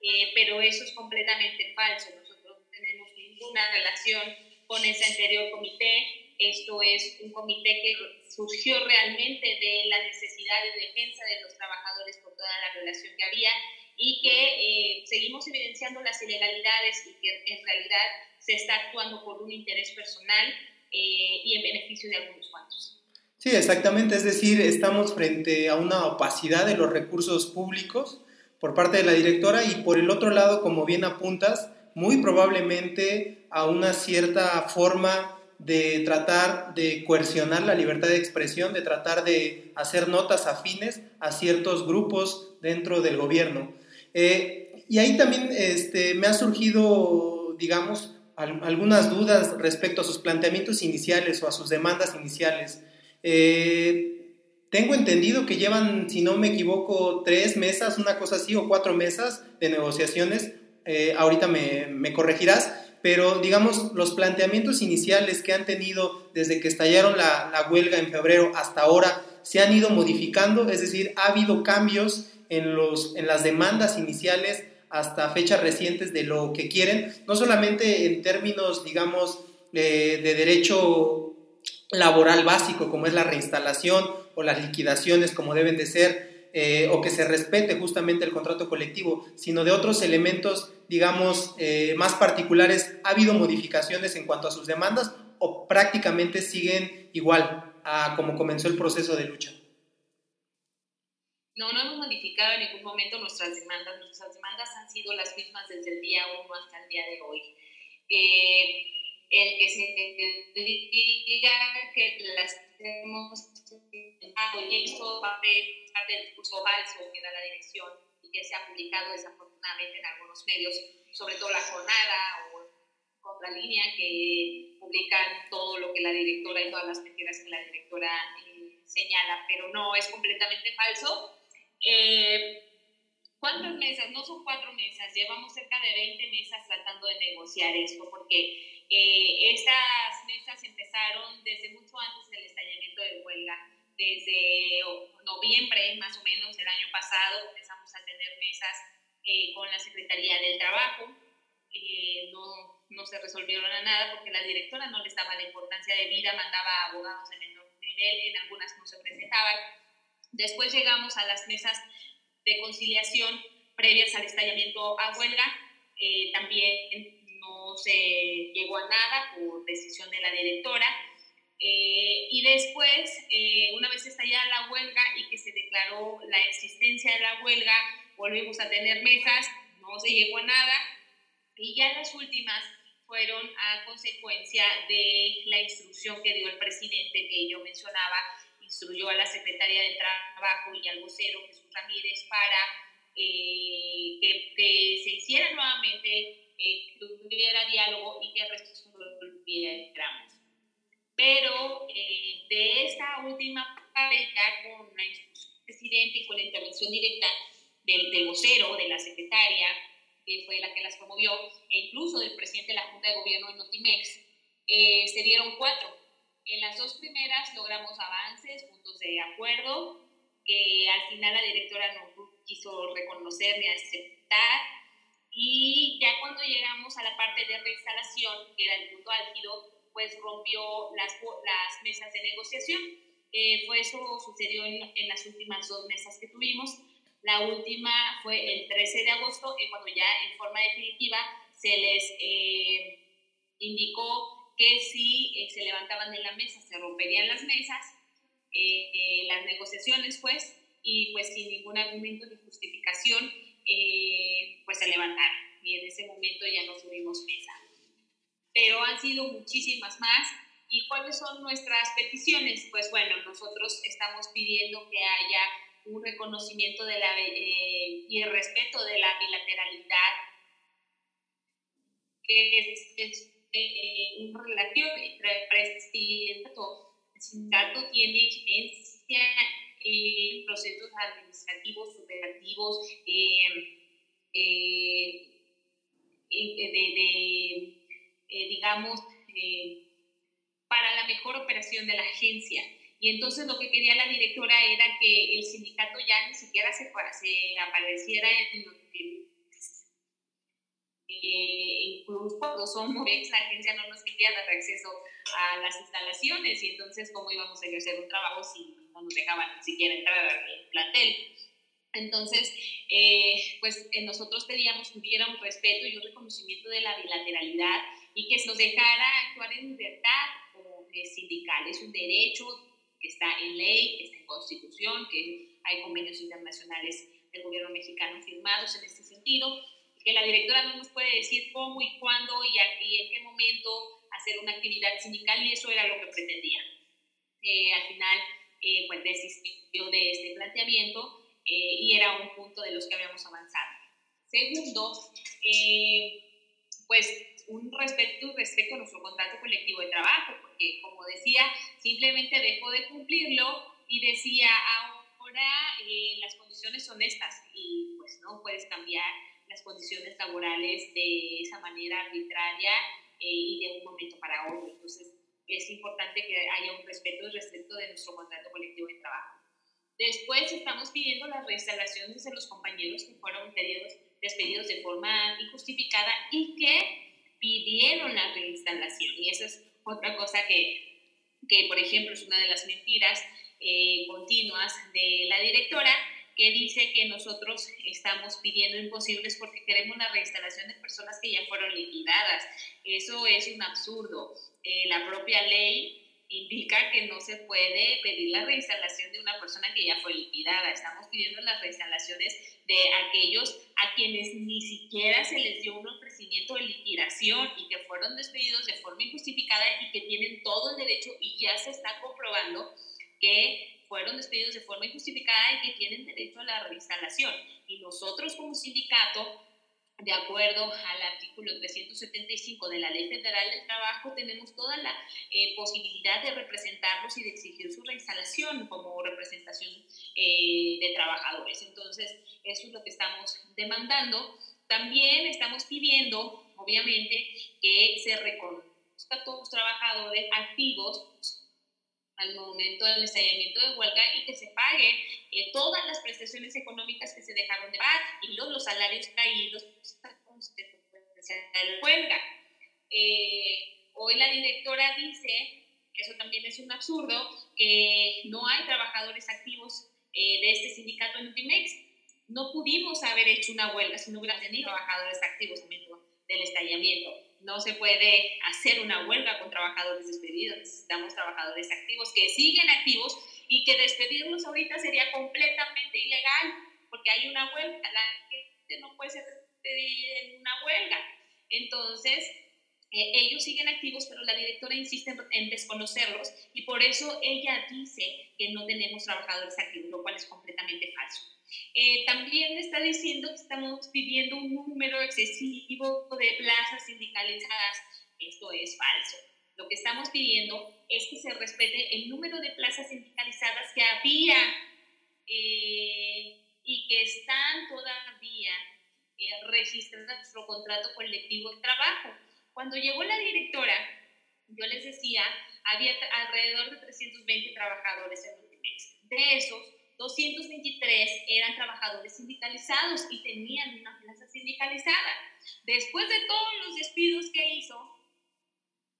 Eh, pero eso es completamente falso. Nosotros no tenemos ninguna relación con ese anterior comité esto es un comité que surgió realmente de la necesidad de defensa de los trabajadores por toda la relación que había y que eh, seguimos evidenciando las ilegalidades y que en realidad se está actuando por un interés personal eh, y en beneficio de algunos cuantos. Sí, exactamente. Es decir, estamos frente a una opacidad de los recursos públicos por parte de la directora y por el otro lado, como bien apuntas, muy probablemente a una cierta forma de tratar de coercionar la libertad de expresión, de tratar de hacer notas afines a ciertos grupos dentro del gobierno. Eh, y ahí también este, me ha surgido, digamos, algunas dudas respecto a sus planteamientos iniciales o a sus demandas iniciales. Eh, tengo entendido que llevan, si no me equivoco, tres mesas, una cosa así, o cuatro mesas de negociaciones. Eh, ahorita me, me corregirás pero digamos, los planteamientos iniciales que han tenido desde que estallaron la, la, huelga en febrero hasta ahora se han ido modificando, es decir, ha habido cambios en, los, en las demandas iniciales hasta fechas recientes de lo que quieren, no solamente en términos, digamos, de derecho laboral básico, como es la reinstalación o las liquidaciones, como deben de ser, eh, o que se respete justamente el contrato colectivo, sino de otros elementos digamos, eh, más particulares, ¿ha habido modificaciones en cuanto a sus demandas o prácticamente siguen igual a como comenzó el proceso de lucha? No, no hemos modificado en ningún momento nuestras demandas. Nuestras demandas han sido las mismas desde el día 1 hasta el día de hoy. Eh, el que se diga que las hemos y eso parte, del discurso falso que da la dirección y que se ha publicado desafortunadamente en algunos medios, sobre todo la jornada o contralínea que publican todo lo que la directora y todas las mentiras que la directora eh, señala, pero no es completamente falso eh, ¿Cuántas mesas? No son cuatro mesas, llevamos cerca de 20 mesas tratando de negociar esto, porque eh, estas mesas empezaron desde mucho antes del estallamiento de huelga, desde noviembre más o menos del año pasado empezamos a tener mesas eh, con la Secretaría del Trabajo, eh, no, no se resolvieron a nada porque la directora no les daba la importancia de vida, mandaba abogados de menor nivel, en algunas no se presentaban Después llegamos a las mesas de conciliación previas al estallamiento a huelga. Eh, también no se llegó a nada por decisión de la directora. Eh, y después, eh, una vez estallada la huelga y que se declaró la existencia de la huelga, volvimos a tener mesas, no se llegó a nada. Y ya las últimas fueron a consecuencia de la instrucción que dio el presidente que yo mencionaba instruyó a la Secretaría de Trabajo y al vocero Jesús Ramírez para eh, que, se hiciera nuevamente, eh, que hubiera diálogo y que resolviéramos. Pero eh, de esta última parte, ya con la instrucción del presidente y con la intervención directa del, del vocero, de la secretaria, que fue la que las promovió, e incluso del presidente de la Junta de Gobierno de Notimex, se dieron cuatro en las dos primeras logramos avances, puntos de acuerdo, que al final la directora no quiso reconocer ni aceptar. Y ya cuando llegamos a la parte de reinstalación, que era el punto álgido, pues rompió las, las mesas de negociación. Eh, fue eso sucedió en, en, las últimas dos mesas que tuvimos. La última fue el 13 de agosto, cuando ya en forma definitiva se les eh, indicó que si eh, se levantaban de la mesa se romperían las mesas, eh, eh, las negociaciones, pues, y pues sin ningún argumento ni justificación, pues se levantaron. Y en ese momento ya no subimos mesa. Pero han sido muchísimas más. ¿Y cuáles son nuestras peticiones? Pues bueno, nosotros estamos pidiendo que haya un reconocimiento de la, y el respeto de la bilateralidad, que es eh, una relación entre el presidente. El sindicato tiene incidencia en procesos administrativos, operativos, eh, eh, de, digamos, para la mejor operación de la agencia. Y entonces lo que quería la directora era que el sindicato ya ni siquiera se, se apareciera en los eh, incluso cuando somos ex, la agencia no nos quería dar acceso a las instalaciones y entonces cómo íbamos a ejercer un trabajo si no nos dejaban ni siquiera entrar al plantel. Entonces, eh, pues eh, nosotros pedíamos que hubiera un respeto y un reconocimiento de la bilateralidad y que se nos dejara actuar en libertad como sindical. Es un derecho que está en ley, que está en constitución, que hay convenios internacionales del gobierno mexicano firmados en este sentido que la directora no nos puede decir cómo y cuándo y, aquí, en qué momento hacer una actividad sindical y eso era lo que pretendía. Eh, al final, eh, pues desistió de este planteamiento eh, y era un punto de los que habíamos avanzado. Segundo, pues un respeto respecto a nuestro contrato colectivo de trabajo, porque como decía, simplemente dejó de cumplirlo y decía, ahora las condiciones son estas y pues no puedes cambiar las condiciones laborales de esa manera arbitraria eh, y de un momento para otro. Entonces, es importante que haya un respeto y respeto de nuestro contrato colectivo de trabajo. Después estamos pidiendo las reinstalaciones de los compañeros que fueron pedidos, despedidos de forma injustificada y que pidieron la reinstalación. Y esa es otra cosa que, que por ejemplo, es una de las mentiras eh, continuas de la directora, que dice que nosotros estamos pidiendo imposibles porque queremos una reinstalación de personas que ya fueron liquidadas. Eso es un absurdo. Eh, la propia ley indica que no se puede pedir la reinstalación de una persona que ya fue liquidada. Estamos pidiendo las reinstalaciones de aquellos a quienes ni siquiera se les dio un ofrecimiento de liquidación y que fueron despedidos de forma injustificada y que tienen todo el derecho y ya se está comprobando que fueron despedidos de forma injustificada y que tienen derecho a la reinstalación. Y nosotros como sindicato de acuerdo al artículo 375 de la Ley Federal del Trabajo, tenemos toda la eh, posibilidad de representarlos y de exigir su reinstalación como representación eh, de trabajadores. Entonces, eso es lo que estamos demandando. También estamos pidiendo, obviamente, que se reconozca a todos los trabajadores activos al momento del estallamiento de huelga y que se paguen eh, todas las prestaciones económicas que se dejaron de pagar y los, los salarios caídos de la huelga. Eh, hoy la directora dice, eso también es un absurdo, que no hay trabajadores activos eh, de este sindicato en Utimex. No pudimos haber hecho una huelga si no hubiera tenido trabajadores activos del estallamiento. No se puede hacer una huelga con trabajadores despedidos. Necesitamos trabajadores activos que siguen activos y que despedirlos ahorita sería completamente ilegal porque hay una huelga. La gente no puede ser despedida en una huelga. Entonces, eh, ellos siguen activos, pero la directora insiste en, desconocerlos y por eso ella dice que no tenemos trabajadores activos, lo cual es completamente falso. Eh, también está diciendo que estamos pidiendo un número excesivo de plazas sindicalizadas. Esto es falso. Lo que estamos pidiendo es que se respete el número de plazas sindicalizadas que había eh, y que están todavía eh, registradas en nuestro contrato colectivo de trabajo. Cuando llegó la directora, yo les decía, había alrededor de 320 trabajadores en Ultimex. De esos, 223 eran trabajadores sindicalizados y tenían una plaza sindicalizada. Después de todos los despidos que hizo,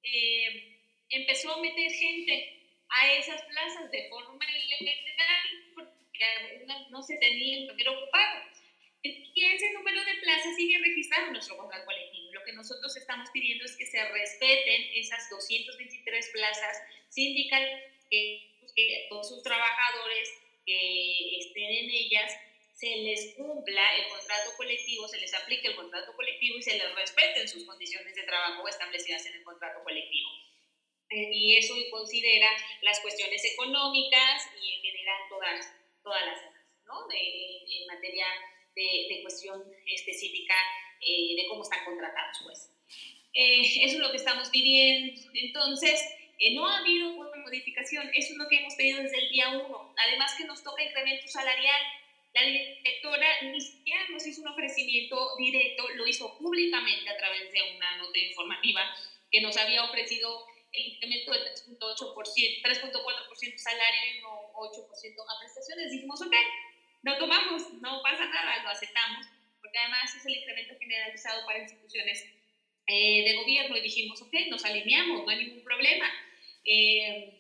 eh, empezó a meter gente a esas plazas de forma ilegal porque no se tenía el número ocupado. Y ese número de plazas sigue registrado en nuestro contrato colectivo. Lo que nosotros estamos pidiendo es que se respeten esas 223 plazas sindicales que todos sus trabajadores que estén en ellas se les cumpla el contrato colectivo, se les aplique el contrato colectivo y se les respeten sus condiciones de trabajo establecidas en el contrato colectivo. Eh, y eso considera las cuestiones económicas y en general todas, todas las demás, ¿no? en materia de, de, cuestión específica eh, de cómo están contratados, pues. Eh, eso es lo que estamos pidiendo. Entonces, eh, no ha habido una modificación, eso es lo que hemos pedido desde el día 1. Además que nos toca incremento salarial. La directora ni siquiera nos hizo un ofrecimiento directo, lo hizo públicamente a través de una nota informativa que nos había ofrecido el incremento del 3.8%, 3.4% salario y no 8% a prestaciones. Dijimos, ok, lo tomamos, no pasa nada, lo aceptamos, porque además es el incremento generalizado para instituciones eh, de gobierno y dijimos, ok, nos alineamos, no hay ningún problema. Eh,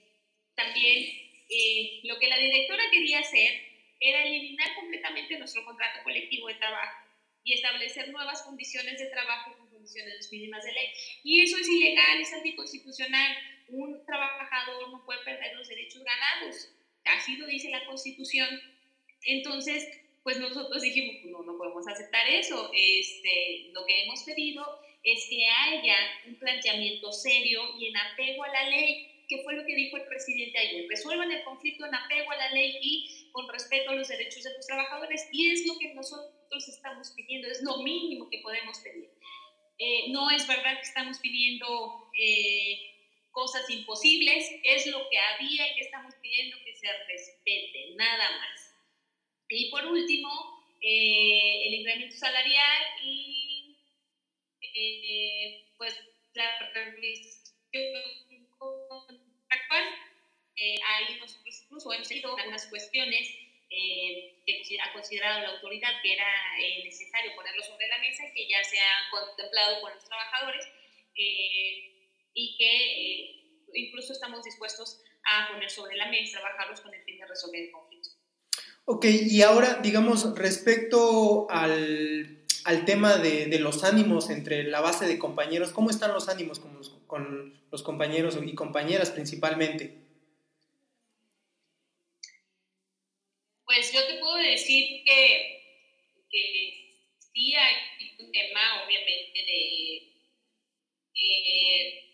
también eh, lo que la directora quería hacer era eliminar completamente nuestro contrato colectivo de trabajo y establecer nuevas condiciones de trabajo con condiciones mínimas de ley. Y eso es ilegal, es anticonstitucional. Un trabajador no puede perder los derechos ganados. Así lo dice la Constitución. Entonces, pues nosotros dijimos, pues no, no podemos aceptar eso. Este, lo que hemos pedido es que haya un planteamiento serio y en apego a la ley que fue lo que dijo el presidente ayer. Resuelvan el conflicto en apego a la ley y con respeto a los derechos de los trabajadores. Y es lo que nosotros estamos pidiendo, es lo mínimo que podemos pedir. Eh, no es verdad que estamos pidiendo eh, cosas imposibles, es lo que había y que estamos pidiendo que se respete, nada más. Y por último, eh, el incremento salarial y pues la revisión actual. Eh, ahí nosotros incluso hemos tenido algunas cuestiones eh, que ha considerado la autoridad que era eh, necesario ponerlo sobre la mesa que ya se han contemplado con los trabajadores y que incluso estamos dispuestos a poner sobre la mesa, trabajarlos con el fin de resolver el conflicto. Ok, y ahora, digamos, respecto al, al tema de, los ánimos entre la base de compañeros, ¿cómo están los ánimos con los, con los compañeros y compañeras principalmente? Pues yo te puedo decir que, que sí hay un tema, obviamente, de... Eh,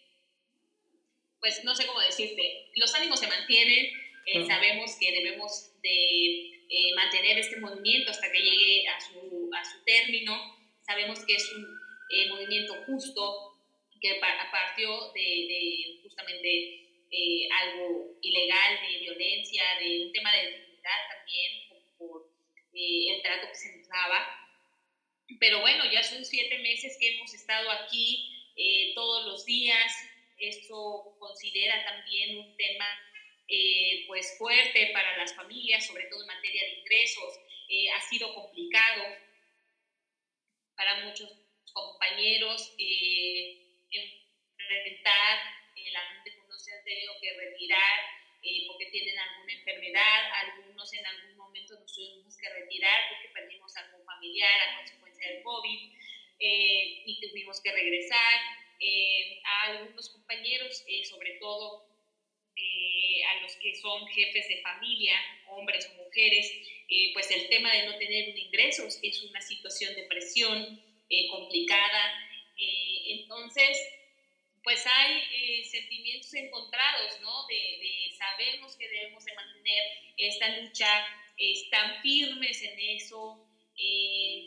pues no sé cómo decirte, los ánimos se mantienen, eh, sabemos que debemos de eh, mantener este movimiento hasta que llegue a su, a su término, sabemos que es un eh, movimiento justo, que partió de, de justamente algo ilegal, de violencia, de un tema de dignidad también, por, el trato que se nos daba. Pero bueno, ya son siete meses que hemos estado aquí todos los días, esto considera también un tema eh, pues fuerte para las familias, sobre todo en materia de ingresos. Eh, ha sido complicado para muchos compañeros eh, enfrentar el unos se han tenido que retirar porque tienen alguna enfermedad, algunos en algún momento nos tuvimos que retirar porque perdimos algún familiar a consecuencia del COVID y tuvimos que regresar eh, a algunos compañeros, eh, sobre todo eh, a los que son jefes de familia, hombres o mujeres, pues el tema de no tener ingresos es una situación de presión complicada. entonces, pues hay sentimientos encontrados, ¿no? De, sabemos que debemos de mantener esta lucha, están firmes en eso,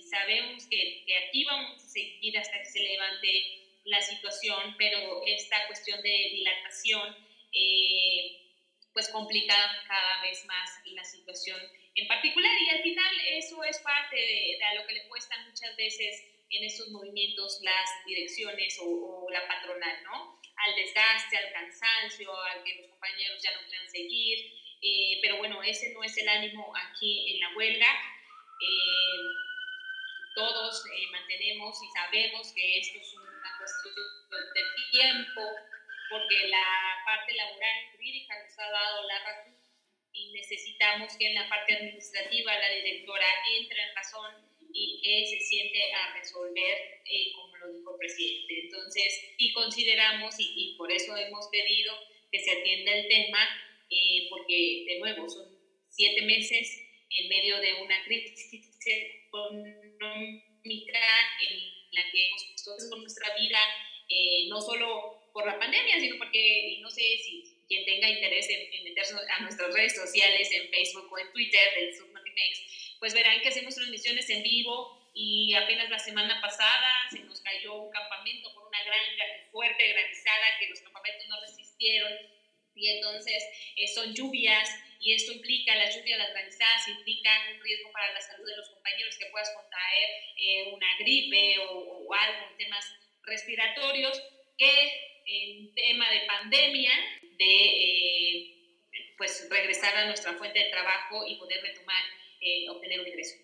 sabemos que, que aquí vamos a seguir hasta que se levante la situación, pero esta cuestión de dilatación eh, pues complica cada vez más la situación en particular y al final eso es parte de, a lo que le cuestan muchas veces en estos movimientos las direcciones o, la patronal, ¿no? Al desgaste, al cansancio, al que los compañeros ya no puedan seguir, eh, pero bueno, ese no es el ánimo aquí en la huelga. Eh, todos mantenemos y sabemos que esto es un de tiempo, porque la parte laboral y jurídica nos ha dado la razón y necesitamos que en la parte administrativa la directora entre en razón y que se siente a resolver, eh, como lo dijo el presidente. Entonces, y consideramos, y, por eso hemos pedido que se atienda el tema, eh, porque de nuevo son siete meses en medio de una crisis económica en la que hemos puesto nuestra vida, eh, no solo por la pandemia, sino porque, no sé si quien tenga interés en, meterse a nuestras redes sociales, en Facebook o en Twitter, del Subnotimex, pues verán que hacemos transmisiones en vivo y apenas la semana pasada se nos cayó un campamento con una gran fuerte granizada que los campamentos no resistieron. Y entonces eh, son lluvias y esto implica, la lluvia, las granizadas implican un riesgo para la salud de los compañeros que puedas contraer eh, una gripe o, o algo, temas respiratorios, que en tema de pandemia, de eh, pues regresar a nuestra fuente de trabajo y poder retomar, eh, obtener un ingreso.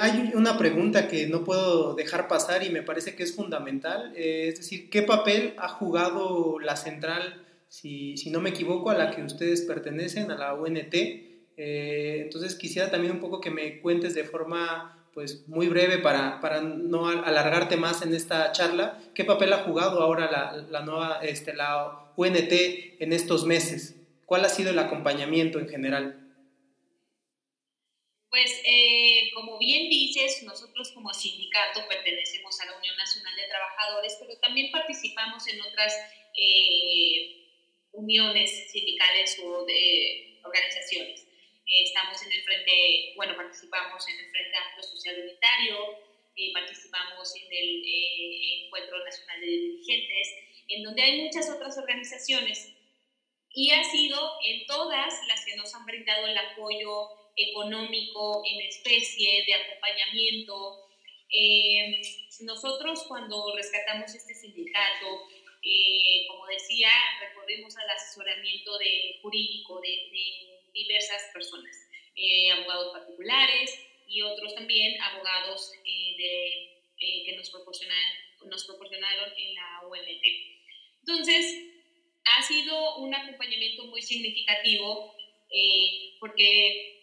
hay una pregunta que no puedo dejar pasar y me parece que es fundamental, es decir, ¿qué papel ha jugado la central si, si, no me equivoco, a la que ustedes pertenecen, a la UNT. Eh, entonces quisiera también un poco que me cuentes de forma pues muy breve para, para, no alargarte más en esta charla, ¿qué papel ha jugado ahora la, la, nueva, este, la UNT en estos meses? ¿Cuál ha sido el acompañamiento en general? Pues eh, como bien dices, nosotros como sindicato pertenecemos a la Unión Nacional de Trabajadores, pero también participamos en otras eh, uniones sindicales o organizaciones. Eh, estamos en el frente, bueno, participamos en el Frente Amplio Social Unitario, eh, participamos en el eh, Encuentro Nacional de Dirigentes, en donde hay muchas otras organizaciones y ha sido en todas las que nos han brindado el apoyo económico en especie, de acompañamiento. nosotros cuando rescatamos este sindicato, eh, como decía, recurrimos al asesoramiento de, jurídico de, diversas personas, eh, abogados particulares y otros también abogados eh, de, que nos, proporcionan, nos proporcionaron en la OMT. Entonces, ha sido un acompañamiento muy significativo porque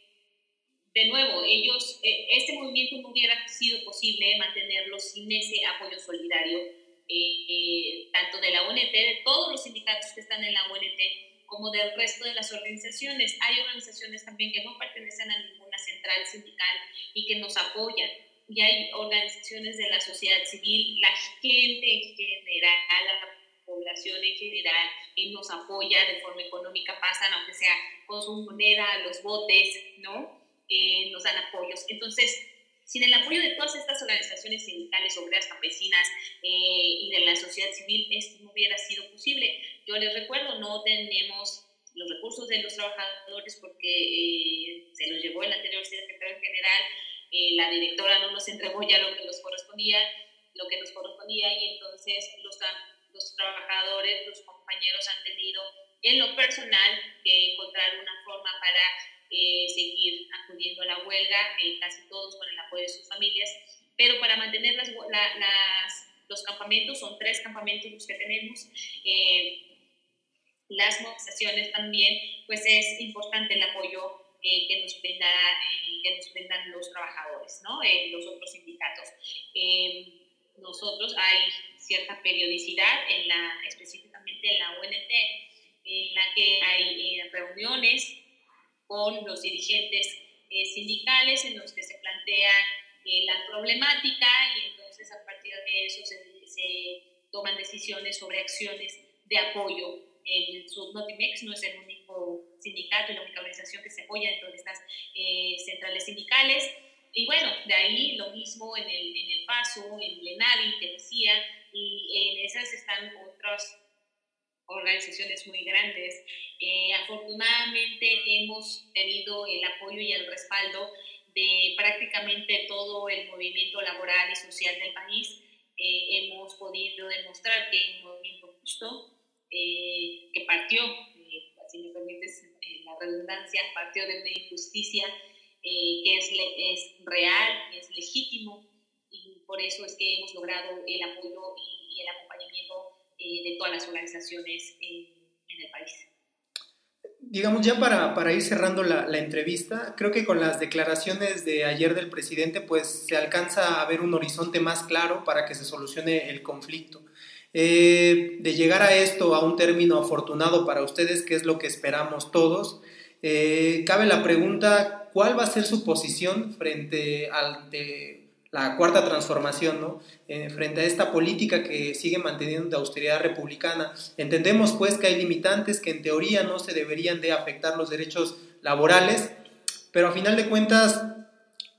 de nuevo, ellos, eh, este movimiento no hubiera sido posible mantenerlo sin ese apoyo solidario, eh, eh, tanto de la UNT, de todos los sindicatos que están en la UNT, como del resto de las organizaciones. Hay organizaciones también que no pertenecen a ninguna central sindical y que nos apoyan. Y hay organizaciones de la sociedad civil, la gente en general, la población en general, que nos apoya de forma económica, pasan, aunque sea con su moneda, los botes, ¿no? Eh, nos dan apoyos. Entonces, sin el apoyo de todas estas organizaciones sindicales, obreras, campesinas eh, y de la sociedad civil, esto no hubiera sido posible. Yo les recuerdo, no tenemos los recursos de los trabajadores porque eh, se los llevó el anterior secretario general, la directora no nos entregó ya lo que nos correspondía, lo que nos correspondía y entonces los, los trabajadores, los compañeros han tenido en lo personal que encontrar una forma para eh, seguir acudiendo a la huelga, eh, casi todos con el apoyo de sus familias, pero para mantener las, los campamentos, son tres campamentos los que tenemos, eh, las movilizaciones también, pues es importante el apoyo que, nos brinda, que nos brindan los trabajadores, ¿no? los otros sindicatos. nosotros hay cierta periodicidad, en la, específicamente en la UNT, en la que hay reuniones con los dirigentes eh, sindicales en los que se plantea eh, la problemática y entonces a partir de eso se, toman decisiones sobre acciones de apoyo. El Subnotimex no es el único sindicato y la única organización que se apoya en todas estas eh, centrales sindicales. Y bueno, de ahí lo mismo en el, en el PASO, en Lenari, que decía, y en esas están otras organizaciones muy grandes. Eh, afortunadamente hemos tenido el apoyo y el respaldo de prácticamente todo el movimiento laboral y social del país. Eh, hemos podido demostrar que es un movimiento justo, eh, que partió, si me permites la redundancia, partió de una injusticia que es, es real, es legítimo, y por eso es que hemos logrado el apoyo y, y el acompañamiento eh, de todas las organizaciones en, el país. Digamos, ya para, para ir cerrando la, la, entrevista, creo que con las declaraciones de ayer del presidente, pues se alcanza a ver un horizonte más claro para que se solucione el conflicto. Eh, de llegar a esto, a un término afortunado para ustedes, que es lo que esperamos todos, eh, cabe la pregunta, ¿cuál va a ser su posición frente al de la cuarta transformación, ¿no? Eh, frente a esta política que sigue manteniendo de austeridad republicana. Entendemos pues que hay limitantes que en teoría no se deberían de afectar los derechos laborales, pero a final de cuentas,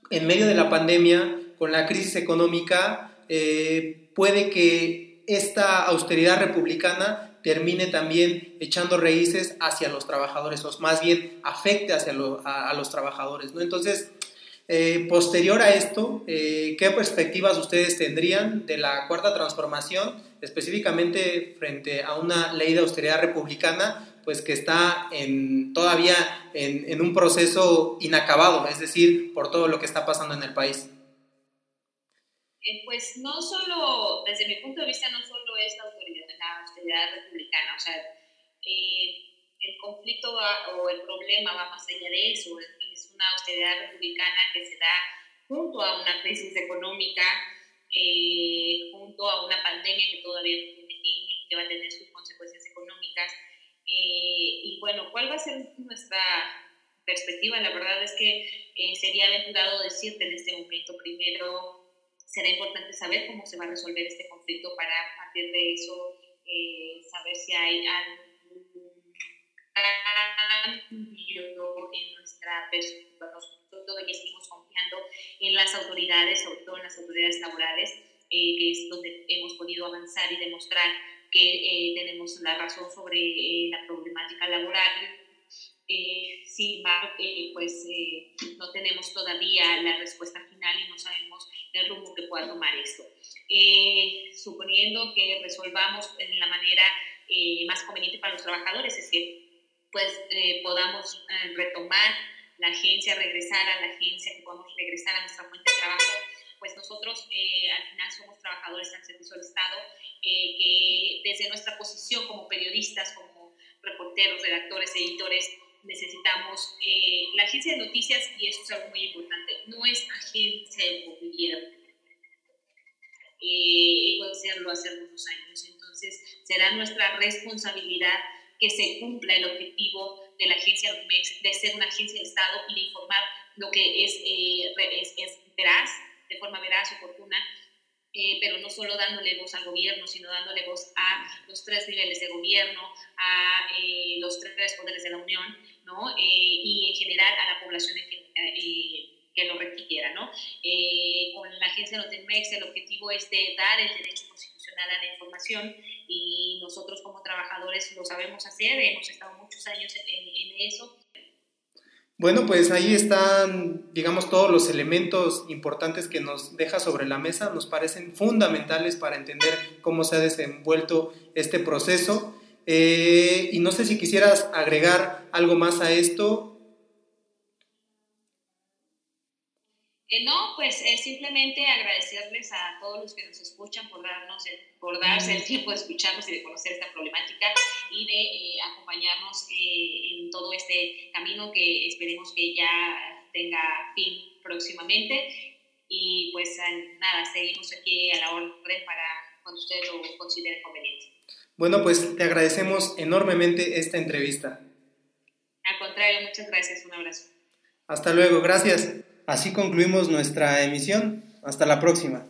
en medio de la pandemia, con la crisis económica, eh, puede que esta austeridad republicana termine también echando raíces hacia los trabajadores, o más bien afecte hacia a, los trabajadores, ¿no? Entonces, eh, posterior a esto, eh, ¿qué perspectivas ustedes tendrían de la cuarta transformación, específicamente frente a una ley de austeridad republicana, pues que está en, todavía en, un proceso inacabado, es decir, por todo lo que está pasando en el país? Eh, pues no solo, desde mi punto de vista, no solo es la, la austeridad republicana, o sea, el conflicto o el problema va más allá de eso, es una austeridad republicana que se da junto a una crisis económica, eh, junto a una pandemia que todavía no tiene fin y que va a tener sus consecuencias económicas. Eh, y bueno, ¿cuál va a ser nuestra perspectiva? La verdad es que eh, sería aventurado decirte en este momento. Primero, será importante saber cómo se va a resolver este conflicto para a partir de eso saber si hay algún cambio en nuestra perspectiva. Nosotros todavía seguimos confiando en las autoridades, sobre todo en las autoridades laborales, eh, que es donde hemos podido avanzar y demostrar que eh, tenemos la razón sobre eh, la problemática laboral. sin embargo, pues no tenemos todavía la respuesta final y no sabemos el rumbo que pueda tomar esto. suponiendo que resolvamos en la manera más conveniente para los trabajadores, es que pues eh, podamos eh, retomar la agencia, regresar a la agencia, que podamos regresar a nuestra fuente de trabajo, pues nosotros eh, al final somos trabajadores al servicio del Estado, que desde nuestra posición como periodistas, como reporteros, redactores, editores, necesitamos eh, la agencia de noticias, y eso es algo muy importante, no es agencia de gobierno. Eh, a hacerlo hace algunos años. Entonces, será nuestra responsabilidad que se cumpla el objetivo de la agencia de ser una agencia de Estado y de informar lo que es, eh, es, es veraz, de forma veraz, oportuna, eh, pero no solo dándole voz al gobierno, sino dándole voz a los tres niveles de gobierno, a eh, los tres poderes de la Unión, ¿no? Eh, y en general a la población que lo requiera, ¿no? con la agencia Notemex el objetivo es de dar el derecho constitucional a la información y nosotros como trabajadores lo sabemos hacer, hemos estado muchos años en, en eso bueno, pues ahí están, digamos, todos los elementos importantes que nos deja sobre la mesa, nos parecen fundamentales para entender cómo se ha desenvuelto este proceso. Eh, y no sé si quisieras agregar algo más a esto Eh, no, pues es simplemente agradecerles a todos los que nos escuchan por, darnos por darse el tiempo de escucharnos y de conocer esta problemática y de eh, acompañarnos eh, en todo este camino que esperemos que ya tenga fin próximamente. Y pues nada, seguimos aquí a la orden para cuando ustedes lo consideren conveniente. Bueno, pues te agradecemos enormemente esta entrevista. Al contrario, muchas gracias. Un abrazo. Hasta luego, gracias. Así concluimos nuestra emisión. Hasta la próxima.